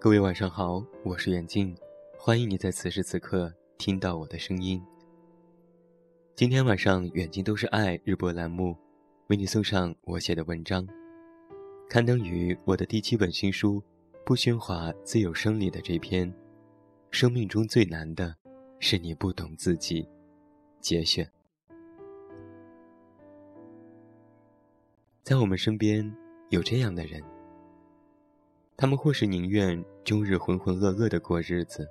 各位晚上好，我是远近，欢迎你在此时此刻听到我的声音。今天晚上，远近都是爱日播栏目为你送上我写的文章，刊登于我的第七本新书《不喧哗自有声》里的这篇《生命中最难的是你不懂自己》节选。在我们身边有这样的人，他们或是宁愿终日浑浑噩噩的过日子，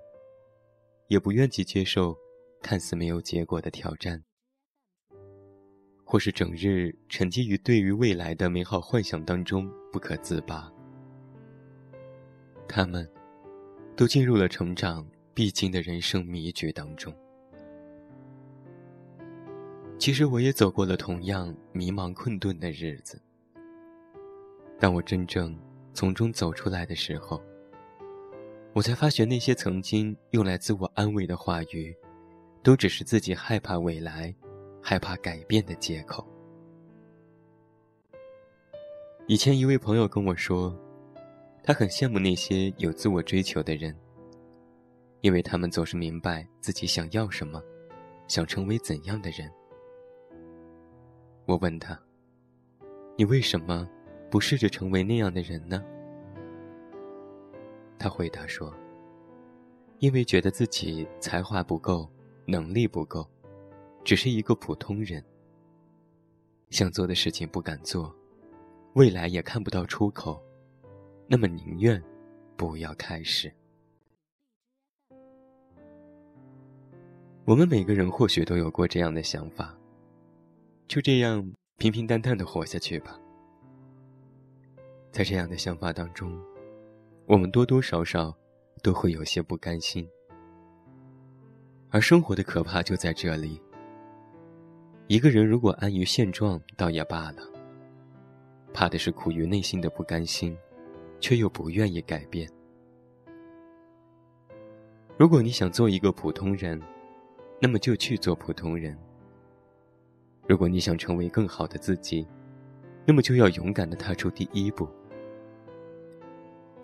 也不愿去接受看似没有结果的挑战；或是整日沉浸于对于未来的美好幻想当中不可自拔。他们，都进入了成长必经的人生迷局当中。其实我也走过了同样迷茫困顿的日子。但我真正从中走出来的时候，我才发觉那些曾经用来自我安慰的话语，都只是自己害怕未来、害怕改变的借口。以前一位朋友跟我说，他很羡慕那些有自我追求的人，因为他们总是明白自己想要什么，想成为怎样的人。我问他：“你为什么？”不试着成为那样的人呢？他回答说：“因为觉得自己才华不够，能力不够，只是一个普通人。想做的事情不敢做，未来也看不到出口，那么宁愿不要开始。”我们每个人或许都有过这样的想法，就这样平平淡淡的活下去吧。在这样的想法当中，我们多多少少都会有些不甘心。而生活的可怕就在这里：一个人如果安于现状，倒也罢了；怕的是苦于内心的不甘心，却又不愿意改变。如果你想做一个普通人，那么就去做普通人；如果你想成为更好的自己，那么就要勇敢的踏出第一步。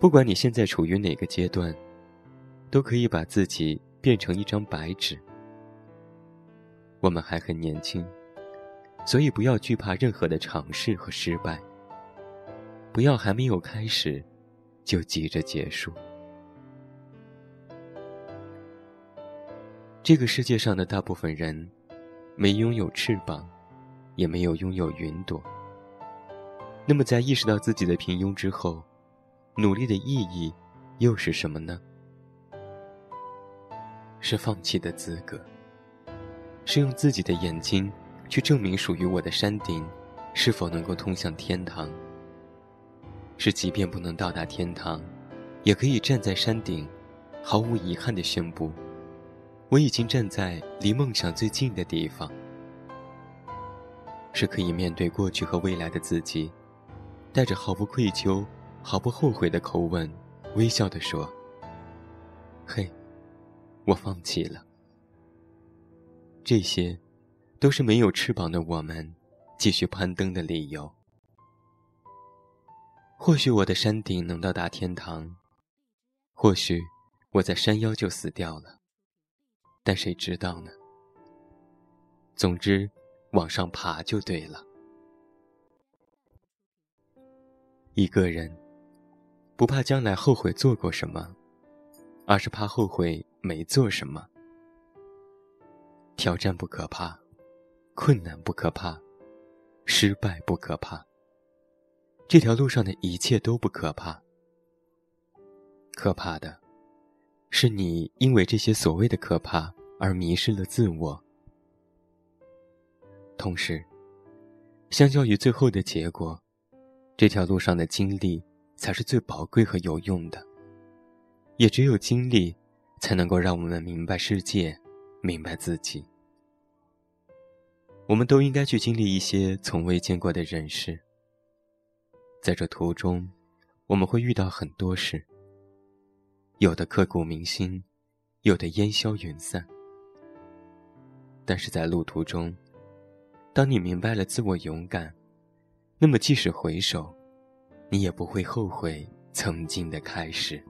不管你现在处于哪个阶段，都可以把自己变成一张白纸。我们还很年轻，所以不要惧怕任何的尝试和失败。不要还没有开始，就急着结束。这个世界上的大部分人，没拥有翅膀，也没有拥有云朵。那么，在意识到自己的平庸之后，努力的意义，又是什么呢？是放弃的资格，是用自己的眼睛去证明属于我的山顶是否能够通向天堂。是即便不能到达天堂，也可以站在山顶，毫无遗憾的宣布，我已经站在离梦想最近的地方。是可以面对过去和未来的自己，带着毫不愧疚。毫不后悔的口吻，微笑地说：“嘿，我放弃了。这些，都是没有翅膀的我们继续攀登的理由。或许我的山顶能到达天堂，或许我在山腰就死掉了，但谁知道呢？总之，往上爬就对了。一个人。”不怕将来后悔做过什么，而是怕后悔没做什么。挑战不可怕，困难不可怕，失败不可怕。这条路上的一切都不可怕。可怕的，是你因为这些所谓的可怕而迷失了自我。同时，相较于最后的结果，这条路上的经历。才是最宝贵和有用的，也只有经历，才能够让我们明白世界，明白自己。我们都应该去经历一些从未见过的人事，在这途中，我们会遇到很多事，有的刻骨铭心，有的烟消云散。但是在路途中，当你明白了自我勇敢，那么即使回首。你也不会后悔曾经的开始。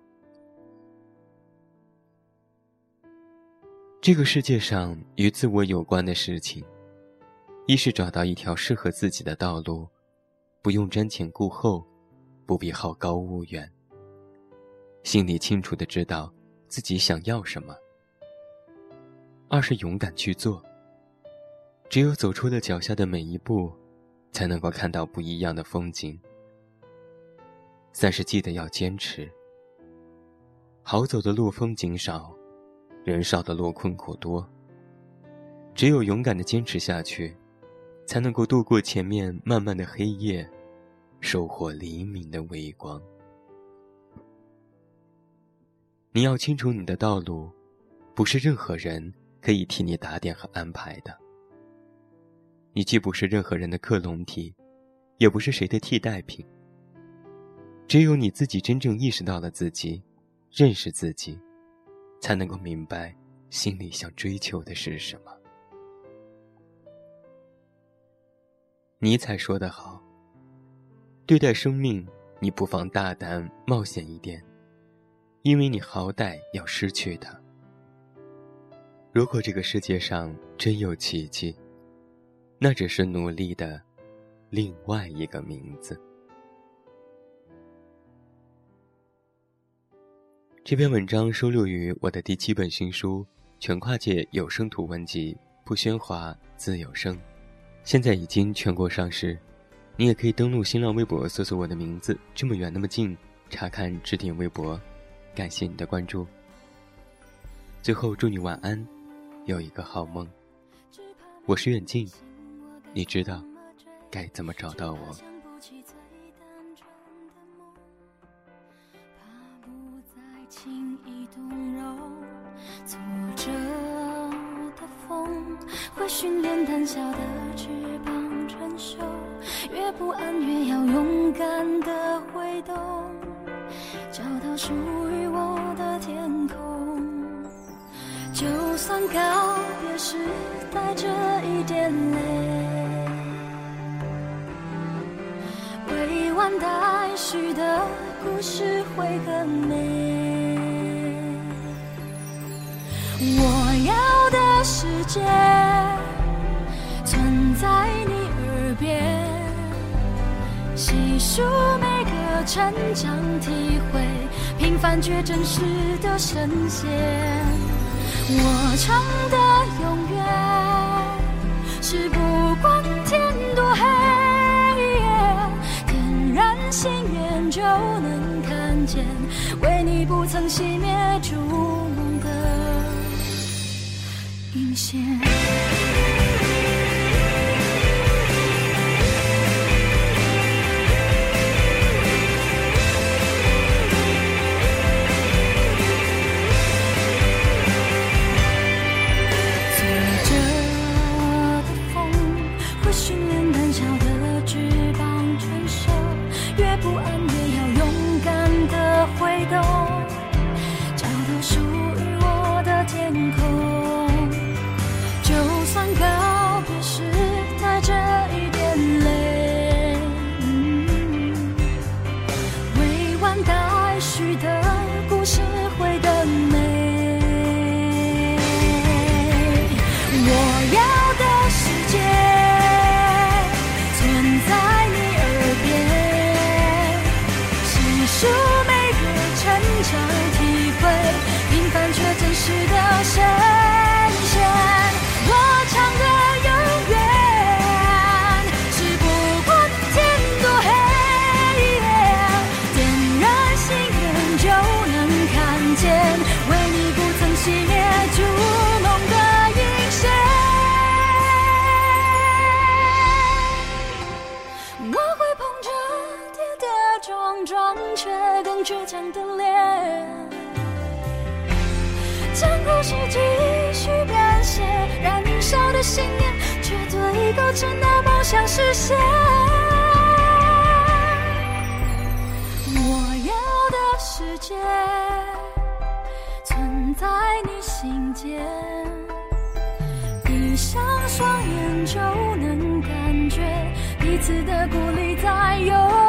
这个世界上与自我有关的事情一是找到一条适合自己的道路不用瞻前顾后不必好高骛远。心里清楚的知道自己想要什么。二是勇敢去做只有走出了脚下的每一步才能够看到不一样的风景。三是记得要坚持。好走的路风景少，人少的路困苦多。只有勇敢的坚持下去，才能够度过前面漫漫的黑夜，收获黎明的微光。你要清楚你的道路，不是任何人可以替你打点和安排的。你既不是任何人的克隆体，也不是谁的替代品。只有你自己真正意识到了自己，认识自己，才能够明白心里想追求的是什么。尼采说得好：“对待生命，你不妨大胆冒险一点。”因为你好歹要失去它。如果这个世界上真有奇迹，那只是努力的另外一个名字。这篇文章收录于我的第七本新书《全跨界有声图文集》，不喧哗，自有声，现在已经全国上市。你也可以登录新浪微博搜索我的名字，这么远那么近，查看置顶微博。感谢你的关注。最后，祝你晚安，有一个好梦。我是远近，你知道该怎么找到我。挥动，找到属于我的天空。就算告别时带着一点泪，未完待续的故事会更美。我要的世界存在你耳边，细数每个成长体会，平凡却真实的神仙。我唱的永远是不管天多黑，点燃心愿就能看见，为你不曾熄灭烛梦的。阴线。都真的梦想实现。我要的世界，存在你心间，闭上双眼就能感觉彼此的鼓励在涌。